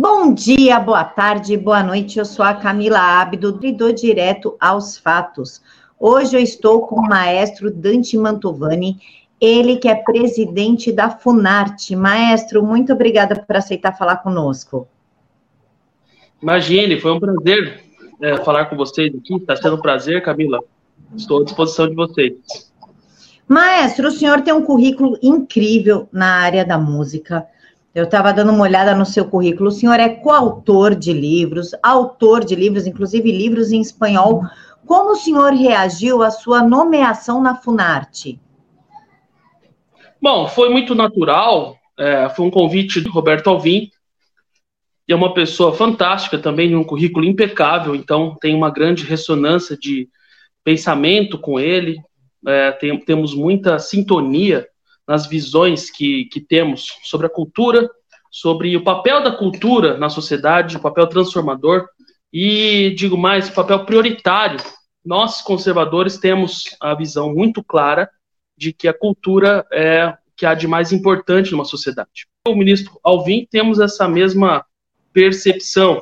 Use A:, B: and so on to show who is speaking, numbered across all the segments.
A: Bom dia, boa tarde, boa noite. Eu sou a Camila Abdo e dou direto aos fatos. Hoje eu estou com o maestro Dante Mantovani, ele que é presidente da Funarte. Maestro, muito obrigada por aceitar falar conosco.
B: Imagine, foi um prazer é, falar com vocês aqui. Está sendo um prazer, Camila. Estou à disposição de vocês.
A: Maestro, o senhor tem um currículo incrível na área da música. Eu estava dando uma olhada no seu currículo. O senhor é coautor de livros, autor de livros, inclusive livros em espanhol. Como o senhor reagiu à sua nomeação na Funarte?
B: Bom, foi muito natural. É, foi um convite do Roberto Alvim. E é uma pessoa fantástica também, um currículo impecável. Então, tem uma grande ressonância de pensamento com ele. É, tem, temos muita sintonia nas visões que, que temos sobre a cultura, sobre o papel da cultura na sociedade, o papel transformador e, digo mais, o papel prioritário. Nós, conservadores, temos a visão muito clara de que a cultura é o que há de mais importante numa sociedade. O ministro Alvim temos essa mesma percepção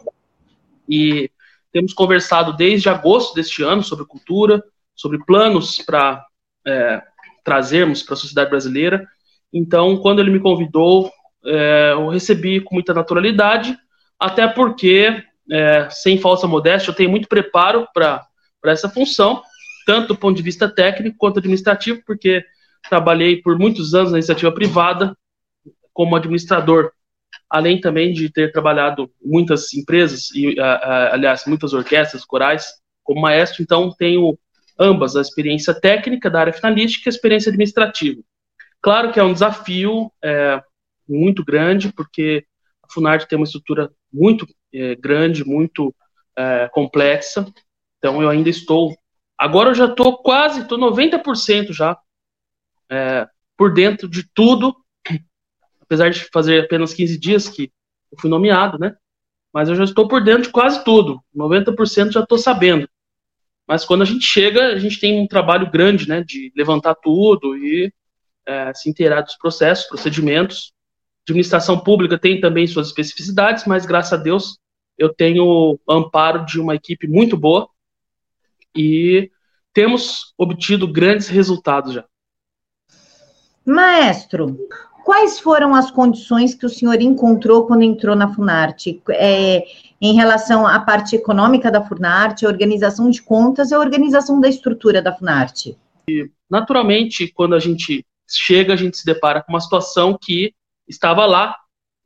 B: e temos conversado desde agosto deste ano sobre cultura, sobre planos para é, trazermos para a sociedade brasileira. Então, quando ele me convidou, é, eu recebi com muita naturalidade, até porque, é, sem falsa modéstia, eu tenho muito preparo para essa função, tanto do ponto de vista técnico quanto administrativo, porque trabalhei por muitos anos na iniciativa privada como administrador, além também de ter trabalhado muitas empresas e, aliás, muitas orquestras, corais, como maestro, então tenho ambas, a experiência técnica da área finalística e a experiência administrativa. Claro que é um desafio é, muito grande, porque a Funarte tem uma estrutura muito é, grande, muito é, complexa, então eu ainda estou. Agora eu já estou quase, estou 90% já é, por dentro de tudo, apesar de fazer apenas 15 dias que eu fui nomeado, né? Mas eu já estou por dentro de quase tudo, 90% já estou sabendo. Mas quando a gente chega, a gente tem um trabalho grande, né, de levantar tudo e é, se inteirar dos processos, procedimentos. Administração pública tem também suas especificidades, mas graças a Deus eu tenho amparo de uma equipe muito boa e temos obtido grandes resultados já.
A: Maestro, quais foram as condições que o senhor encontrou quando entrou na Funarte? É, em relação à parte econômica da Funarte, a organização de contas e a organização da estrutura da Funarte?
B: E, naturalmente, quando a gente chega, a gente se depara com uma situação que estava lá,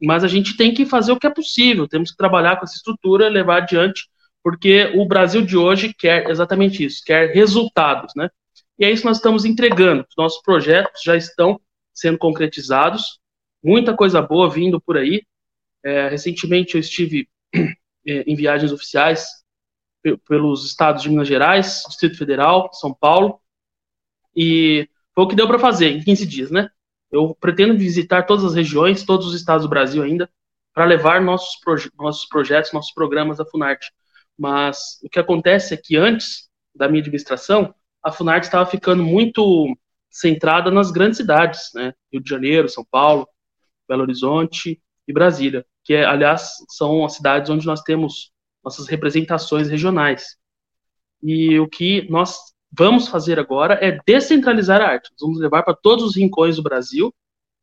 B: mas a gente tem que fazer o que é possível, temos que trabalhar com essa estrutura, levar adiante, porque o Brasil de hoje quer exatamente isso, quer resultados, né? E é isso que nós estamos entregando. Os nossos projetos já estão sendo concretizados, muita coisa boa vindo por aí. É, recentemente eu estive é, em viagens oficiais pelos estados de Minas Gerais, Distrito Federal, São Paulo, e foi o que deu para fazer em 15 dias, né? Eu pretendo visitar todas as regiões, todos os estados do Brasil ainda, para levar nossos, proje nossos projetos, nossos programas da Funarte. Mas o que acontece é que antes da minha administração, a Funarte estava ficando muito centrada nas grandes cidades, né? Rio de Janeiro, São Paulo, Belo Horizonte e Brasília que, aliás, são as cidades onde nós temos nossas representações regionais. E o que nós vamos fazer agora é descentralizar a arte. Vamos levar para todos os rincões do Brasil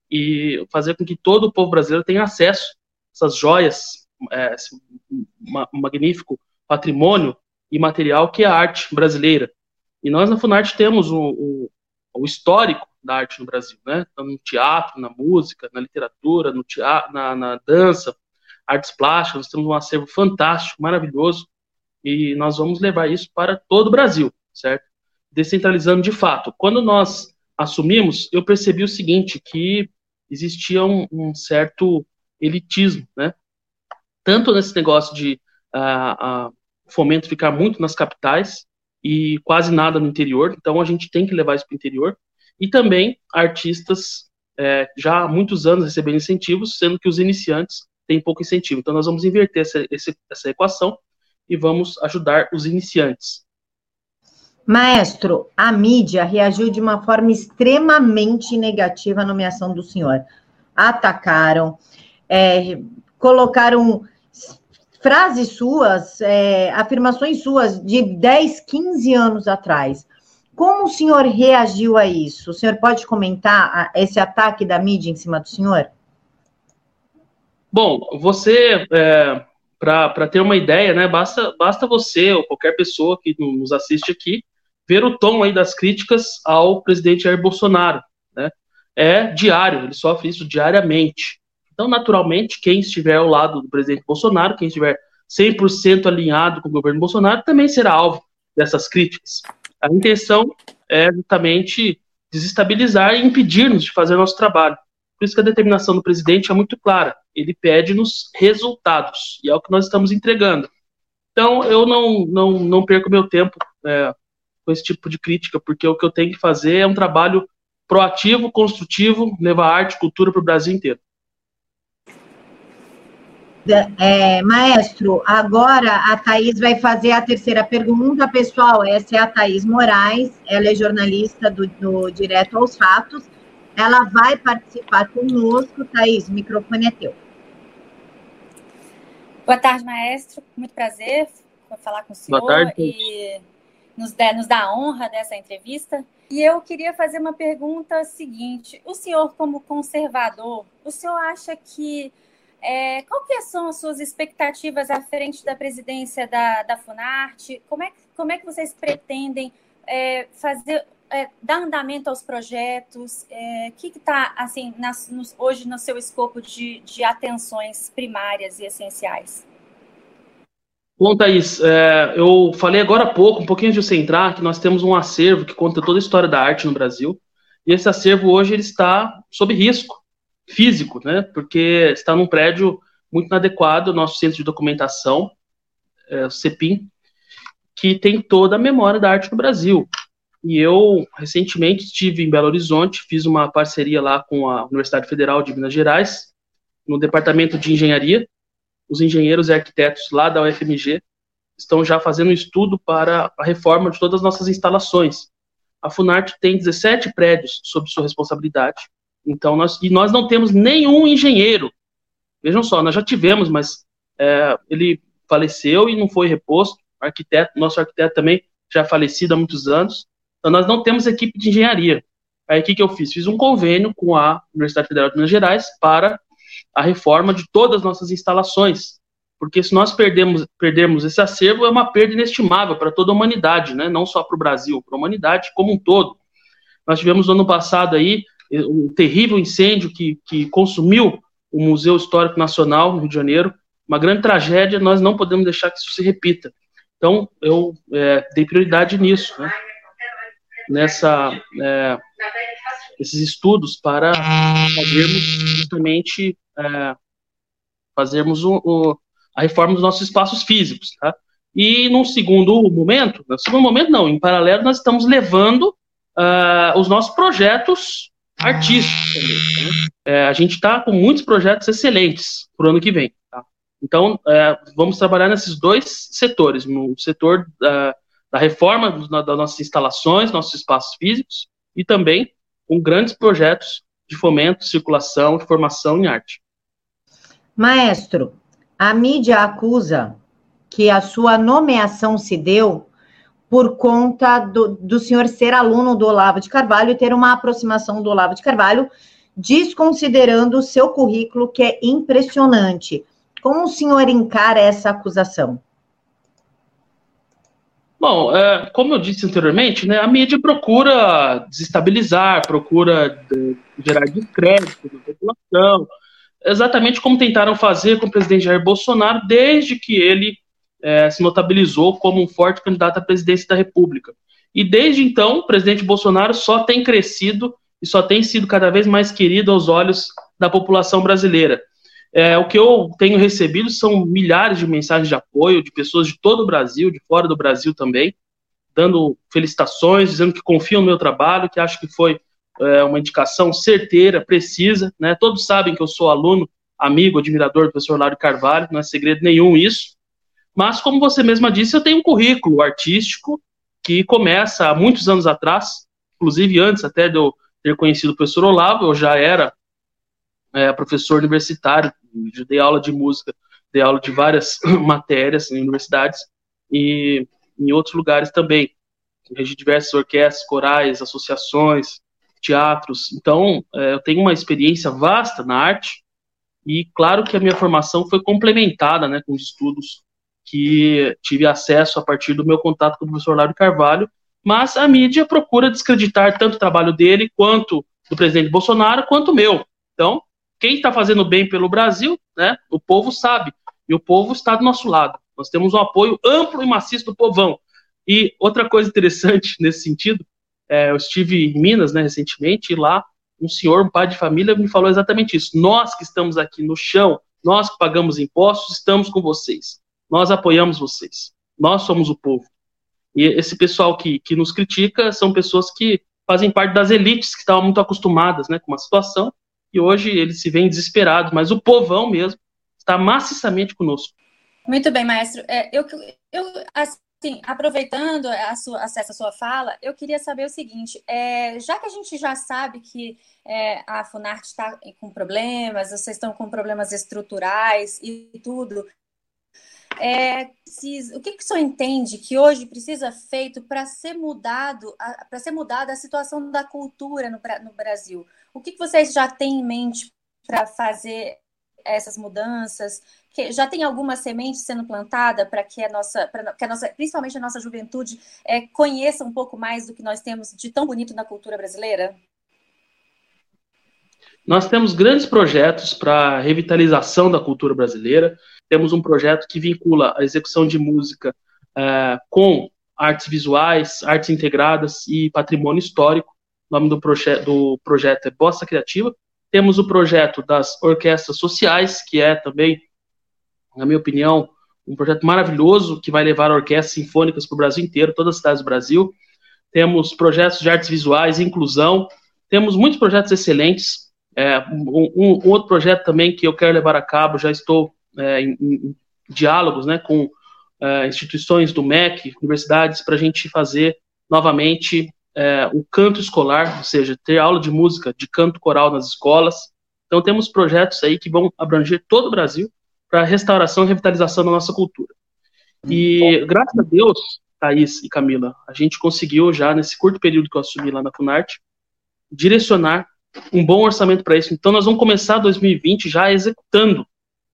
B: e fazer com que todo o povo brasileiro tenha acesso a essas joias, é, esse magnífico patrimônio imaterial que é a arte brasileira. E nós na Funarte temos o, o, o histórico da arte no Brasil, né? Então, no teatro, na música, na literatura, no teatro, na, na dança, artes plásticas, nós temos um acervo fantástico, maravilhoso, e nós vamos levar isso para todo o Brasil, certo? Descentralizando de fato. Quando nós assumimos, eu percebi o seguinte, que existia um, um certo elitismo, né? Tanto nesse negócio de uh, uh, fomento ficar muito nas capitais e quase nada no interior, então a gente tem que levar isso para o interior, e também artistas é, já há muitos anos recebendo incentivos, sendo que os iniciantes têm pouco incentivo. Então, nós vamos inverter essa, essa equação e vamos ajudar os iniciantes.
A: Maestro, a mídia reagiu de uma forma extremamente negativa à nomeação do senhor. Atacaram, é, colocaram frases suas, é, afirmações suas de 10, 15 anos atrás. Como o senhor reagiu a isso? O senhor pode comentar esse ataque da mídia em cima do senhor?
B: Bom, você, é, para ter uma ideia, né, basta, basta você ou qualquer pessoa que nos assiste aqui ver o tom aí das críticas ao presidente Jair Bolsonaro. Né? É diário, ele sofre isso diariamente. Então, naturalmente, quem estiver ao lado do presidente Bolsonaro, quem estiver 100% alinhado com o governo Bolsonaro, também será alvo dessas críticas. A intenção é justamente desestabilizar e impedir-nos de fazer nosso trabalho. Por isso que a determinação do presidente é muito clara. Ele pede-nos resultados, e é o que nós estamos entregando. Então, eu não, não, não perco meu tempo é, com esse tipo de crítica, porque o que eu tenho que fazer é um trabalho proativo, construtivo, levar arte e cultura para o Brasil inteiro.
A: É, maestro, agora a Thaís vai fazer a terceira pergunta. Pessoal, essa é a Thaís Moraes, ela é jornalista do, do Direto aos Fatos. Ela vai participar conosco. Thaís, o microfone é teu.
C: Boa tarde, maestro. Muito prazer falar com o senhor Boa tarde. e nos dá, nos dá a honra dessa entrevista. E eu queria fazer uma pergunta seguinte: o senhor, como conservador, o senhor acha que é, que são as suas expectativas à frente da presidência da, da Funarte? Como é, como é que vocês pretendem é, fazer, é, dar andamento aos projetos? O é, que está, assim, nas, nos, hoje no seu escopo de, de atenções primárias e essenciais?
B: Bom, Thaís, é, eu falei agora há pouco, um pouquinho de você entrar, que nós temos um acervo que conta toda a história da arte no Brasil, e esse acervo hoje ele está sob risco físico, né? Porque está num prédio muito inadequado, nosso centro de documentação, é, o CEPIM, que tem toda a memória da arte no Brasil. E eu, recentemente, estive em Belo Horizonte, fiz uma parceria lá com a Universidade Federal de Minas Gerais, no departamento de engenharia. Os engenheiros e arquitetos lá da UFMG estão já fazendo um estudo para a reforma de todas as nossas instalações. A Funarte tem 17 prédios sob sua responsabilidade, então, nós, e nós não temos nenhum engenheiro. Vejam só, nós já tivemos, mas é, ele faleceu e não foi reposto. Arquiteto, nosso arquiteto também já falecido há muitos anos. Então, nós não temos equipe de engenharia. Aí, o que, que eu fiz? Fiz um convênio com a Universidade Federal de Minas Gerais para a reforma de todas as nossas instalações. Porque se nós perdemos, perdermos esse acervo, é uma perda inestimável para toda a humanidade, né? não só para o Brasil, para a humanidade como um todo. Nós tivemos no ano passado aí um terrível incêndio que, que consumiu o Museu Histórico Nacional no Rio de Janeiro, uma grande tragédia, nós não podemos deixar que isso se repita. Então, eu é, dei prioridade nisso, né? nessa é, esses estudos para fazermos justamente é, fazermos o, o, a reforma dos nossos espaços físicos, tá? E num segundo momento, no segundo momento não, em paralelo nós estamos levando uh, os nossos projetos artísticos também. Né? É, a gente está com muitos projetos excelentes para o ano que vem. Tá? Então, é, vamos trabalhar nesses dois setores, no setor da, da reforma das nossas instalações, nossos espaços físicos, e também com grandes projetos de fomento, circulação, de formação em arte.
A: Maestro, a mídia acusa que a sua nomeação se deu por conta do, do senhor ser aluno do Olavo de Carvalho e ter uma aproximação do Olavo de Carvalho, desconsiderando o seu currículo, que é impressionante. Como o senhor encara essa acusação?
B: Bom, é, como eu disse anteriormente, né, a mídia procura desestabilizar, procura de, gerar descrédito na população, exatamente como tentaram fazer com o presidente Jair Bolsonaro desde que ele é, se notabilizou como um forte candidato à presidência da República. E desde então, o presidente Bolsonaro só tem crescido e só tem sido cada vez mais querido aos olhos da população brasileira. É, o que eu tenho recebido são milhares de mensagens de apoio de pessoas de todo o Brasil, de fora do Brasil também, dando felicitações, dizendo que confiam no meu trabalho, que acham que foi é, uma indicação certeira, precisa. Né? Todos sabem que eu sou aluno, amigo, admirador do professor Lário Carvalho, não é segredo nenhum isso. Mas, como você mesma disse, eu tenho um currículo artístico que começa há muitos anos atrás, inclusive antes até de eu ter conhecido o professor Olavo, eu já era é, professor universitário, dei aula de música dei aula de várias matérias em universidades e em outros lugares também. Regi diversas orquestras, corais, associações, teatros. Então, é, eu tenho uma experiência vasta na arte e claro que a minha formação foi complementada né, com os estudos que tive acesso a partir do meu contato com o professor Lário Carvalho, mas a mídia procura descreditar tanto o trabalho dele, quanto do presidente Bolsonaro, quanto o meu. Então, quem está fazendo bem pelo Brasil, né, o povo sabe, e o povo está do nosso lado. Nós temos um apoio amplo e maciço do povão. E outra coisa interessante nesse sentido, é, eu estive em Minas né, recentemente, e lá um senhor, um pai de família, me falou exatamente isso. Nós que estamos aqui no chão, nós que pagamos impostos, estamos com vocês. Nós apoiamos vocês. Nós somos o povo. E esse pessoal que, que nos critica são pessoas que fazem parte das elites que estavam muito acostumadas né, com uma situação e hoje eles se veem desesperados, mas o povão mesmo está maciçamente conosco.
C: Muito bem, maestro. É, eu, eu, assim, aproveitando a sua, acesso à sua fala, eu queria saber o seguinte: é, já que a gente já sabe que é, a Funarte está com problemas, vocês estão com problemas estruturais e tudo, é, o que, que o senhor entende que hoje precisa feito para ser mudado, para ser mudada a situação da cultura no, no Brasil? O que, que vocês já têm em mente para fazer essas mudanças? Que já tem alguma semente sendo plantada para que a nossa, que a nossa, principalmente a nossa juventude, é, conheça um pouco mais do que nós temos de tão bonito na cultura brasileira?
B: Nós temos grandes projetos para revitalização da cultura brasileira temos um projeto que vincula a execução de música é, com artes visuais, artes integradas e patrimônio histórico. O nome do, proje do projeto é Bossa Criativa. Temos o projeto das orquestras sociais, que é também, na minha opinião, um projeto maravilhoso que vai levar orquestras sinfônicas para o Brasil inteiro, todas as cidades do Brasil. Temos projetos de artes visuais, inclusão. Temos muitos projetos excelentes. É, um, um, outro projeto também que eu quero levar a cabo, já estou é, em, em, diálogos né, com é, instituições do MEC, universidades, para a gente fazer novamente é, o canto escolar, ou seja, ter aula de música, de canto coral nas escolas. Então temos projetos aí que vão abranger todo o Brasil para restauração e revitalização da nossa cultura. E graças a Deus, Thaís e Camila, a gente conseguiu já nesse curto período que eu assumi lá na Funarte direcionar um bom orçamento para isso. Então nós vamos começar 2020 já executando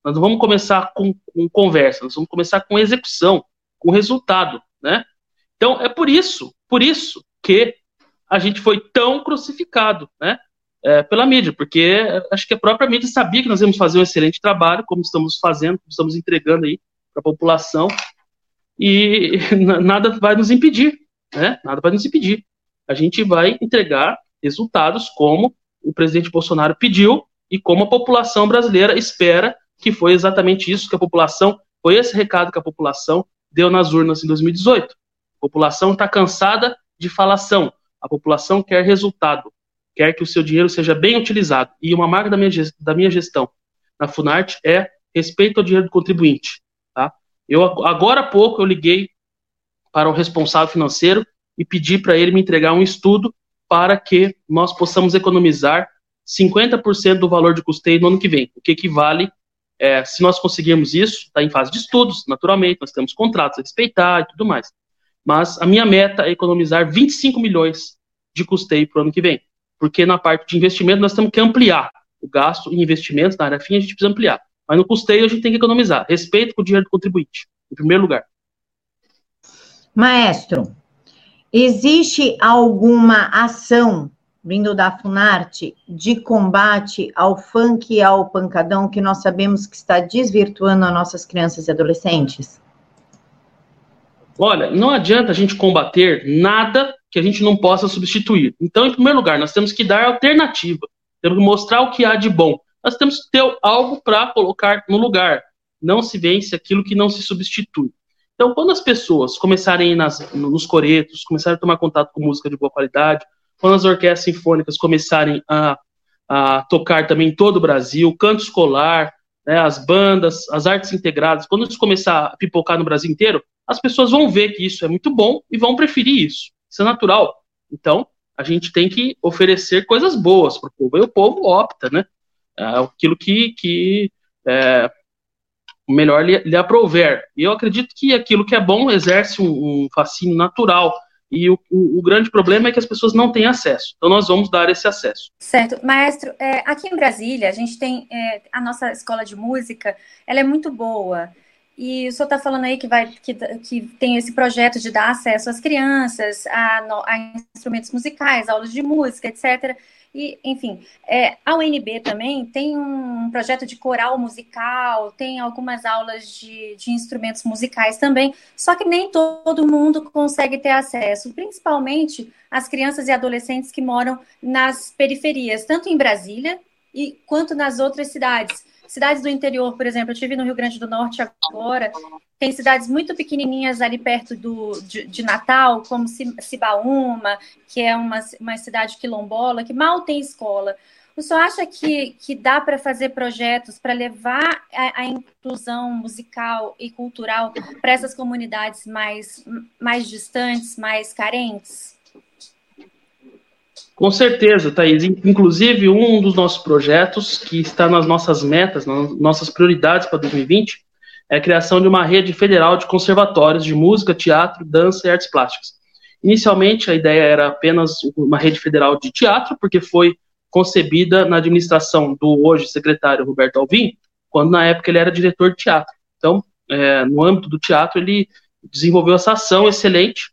B: nós não vamos começar com, com conversa, nós vamos começar com execução, com resultado, né? Então é por isso, por isso que a gente foi tão crucificado, né? É, pela mídia, porque acho que a própria mídia sabia que nós íamos fazer um excelente trabalho, como estamos fazendo, como estamos entregando aí para a população, e nada vai nos impedir, né? Nada vai nos impedir. A gente vai entregar resultados como o presidente Bolsonaro pediu e como a população brasileira espera que foi exatamente isso que a população, foi esse recado que a população deu nas urnas em 2018. A população está cansada de falação, a população quer resultado, quer que o seu dinheiro seja bem utilizado. E uma marca da minha, da minha gestão na Funarte é respeito ao dinheiro do contribuinte. Tá? Eu, agora há pouco eu liguei para o responsável financeiro e pedi para ele me entregar um estudo para que nós possamos economizar 50% do valor de custeio no ano que vem, o que equivale é, se nós conseguirmos isso, está em fase de estudos, naturalmente, nós temos contratos a respeitar e tudo mais. Mas a minha meta é economizar 25 milhões de custeio para o ano que vem. Porque na parte de investimento nós temos que ampliar o gasto em investimentos, na área fim a gente precisa ampliar. Mas no custeio a gente tem que economizar. Respeito com o dinheiro do contribuinte, em primeiro lugar.
A: Maestro, existe alguma ação vindo da Funarte, de combate ao funk e ao pancadão que nós sabemos que está desvirtuando as nossas crianças e adolescentes?
B: Olha, não adianta a gente combater nada que a gente não possa substituir. Então, em primeiro lugar, nós temos que dar alternativa. Temos que mostrar o que há de bom. Nós temos que ter algo para colocar no lugar. Não se vence aquilo que não se substitui. Então, quando as pessoas começarem nas, nos coretos, começarem a tomar contato com música de boa qualidade, quando as orquestras sinfônicas começarem a, a tocar também em todo o Brasil, canto escolar, né, as bandas, as artes integradas, quando isso começar a pipocar no Brasil inteiro, as pessoas vão ver que isso é muito bom e vão preferir isso. Isso é natural. Então, a gente tem que oferecer coisas boas para o povo. E o povo opta, né? É aquilo que, que é, melhor lhe, lhe aprouver. E eu acredito que aquilo que é bom exerce um, um fascínio natural. E o, o, o, grande problema é que as pessoas não têm acesso. Então, nós vamos dar esse acesso.
C: Certo. Maestro, é, aqui em Brasília, a gente tem é, a nossa escola de música, ela é muito boa. E o senhor está falando aí que, vai, que, que tem esse projeto de dar acesso às crianças a, a instrumentos musicais, aulas de música, etc. E, enfim, é, a UNB também tem um projeto de coral musical, tem algumas aulas de, de instrumentos musicais também, só que nem todo mundo consegue ter acesso, principalmente as crianças e adolescentes que moram nas periferias, tanto em Brasília e quanto nas outras cidades. Cidades do interior, por exemplo, eu estive no Rio Grande do Norte agora, tem cidades muito pequenininhas ali perto do, de, de Natal, como Cibaúma, que é uma, uma cidade quilombola, que mal tem escola. O senhor acha que, que dá para fazer projetos para levar a, a, inclusão musical e cultural para essas comunidades mais, mais distantes, mais carentes?
B: Com certeza, Thaís. Inclusive, um dos nossos projetos, que está nas nossas metas, nas nossas prioridades para 2020, é a criação de uma rede federal de conservatórios de música, teatro, dança e artes plásticas. Inicialmente, a ideia era apenas uma rede federal de teatro, porque foi concebida na administração do hoje secretário Roberto Alvim, quando na época ele era diretor de teatro. Então, é, no âmbito do teatro, ele desenvolveu essa ação excelente,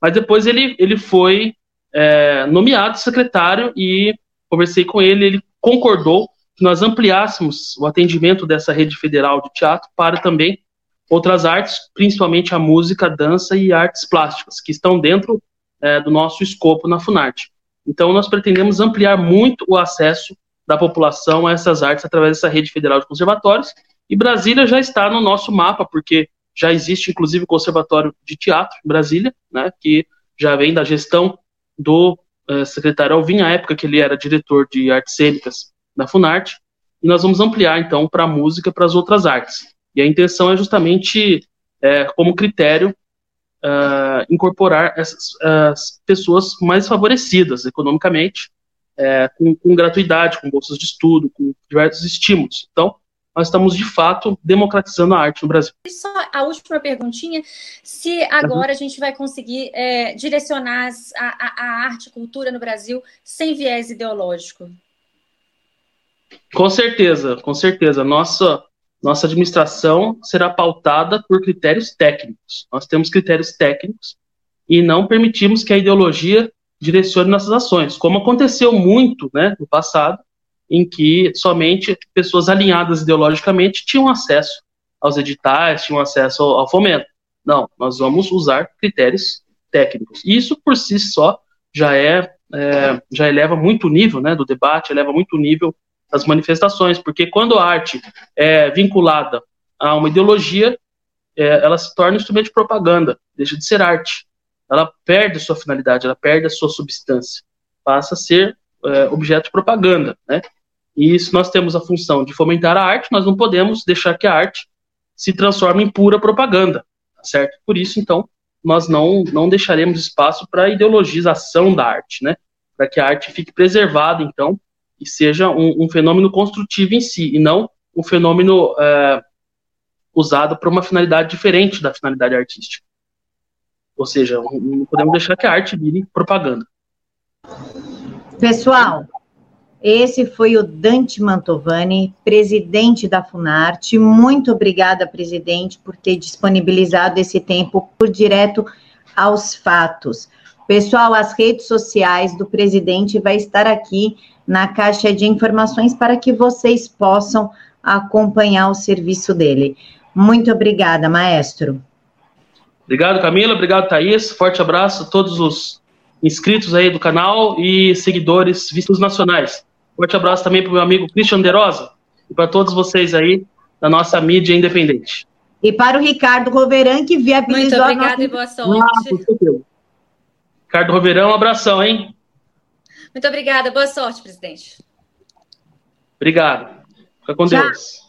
B: mas depois ele, ele foi é, nomeado secretário e conversei com ele, ele concordou que nós ampliássemos o atendimento dessa rede federal de teatro para também outras artes, principalmente a música, a dança e artes plásticas, que estão dentro é, do nosso escopo na Funarte. Então, nós pretendemos ampliar muito o acesso da população a essas artes através dessa rede federal de conservatórios, e Brasília já está no nosso mapa, porque já existe, inclusive, o Conservatório de Teatro em Brasília, né, que já vem da gestão do uh, secretário Alvim, à época que ele era diretor de artes cênicas da Funarte, e nós vamos ampliar então para a música, para as outras artes. E a intenção é justamente, é, como critério, uh, incorporar essas as pessoas mais favorecidas economicamente, é, com, com, gratuidade, com bolsas de estudo, com diversos estímulos. Então, nós estamos de fato democratizando a arte no Brasil.
C: E só a última perguntinha: se agora uhum. a gente vai conseguir é, direcionar a, a, a arte e cultura no Brasil sem viés ideológico?
B: Com certeza, com certeza. Nossa, nossa administração será pautada por critérios técnicos. Nós temos critérios técnicos e não permitimos que a ideologia direcione nossas ações, como aconteceu muito né, no passado, em que somente pessoas alinhadas ideologicamente tinham acesso aos editais, tinham acesso ao, fomento. Não, nós vamos usar critérios técnicos. Isso por si só já é, é já eleva muito o nível né, do debate, eleva muito o nível das manifestações, porque quando a arte é vinculada a uma ideologia, é, ela se torna um instrumento de propaganda, deixa de ser arte. Ela perde sua finalidade, ela perde a sua substância, passa a ser é, objeto de propaganda, né? E se nós temos a função de fomentar a arte, nós não podemos deixar que a arte se transforme em pura propaganda, tá certo? Por isso, então, nós não, não deixaremos espaço para a ideologização da arte, né? Para que a arte fique preservada, então, e seja um, um, fenômeno construtivo em si, e não um fenômeno é, usado para uma finalidade diferente da finalidade artística. Ou seja, não podemos deixar que a arte vire propaganda.
A: Pessoal, esse foi o Dante Mantovani, presidente da Funarte. Muito obrigada, presidente, por ter disponibilizado esse tempo por direto aos fatos. Pessoal, as redes sociais do presidente vai estar aqui na caixa de informações para que vocês possam acompanhar o serviço dele. Muito obrigada, maestro.
B: Obrigado, Camila. Obrigado, Thaís. Forte abraço a todos os inscritos aí do canal e seguidores vistos nacionais. Forte abraço também para o meu amigo Christian Derosa e para todos vocês aí da nossa mídia independente.
A: E para o Ricardo Roveran, que viabilizou
C: Muito obrigada nossa... e boa sorte. Ah,
B: Ricardo Roverão, um abração, hein?
C: Muito obrigada. Boa sorte, presidente.
B: Obrigado. Fica com Tchau. Deus.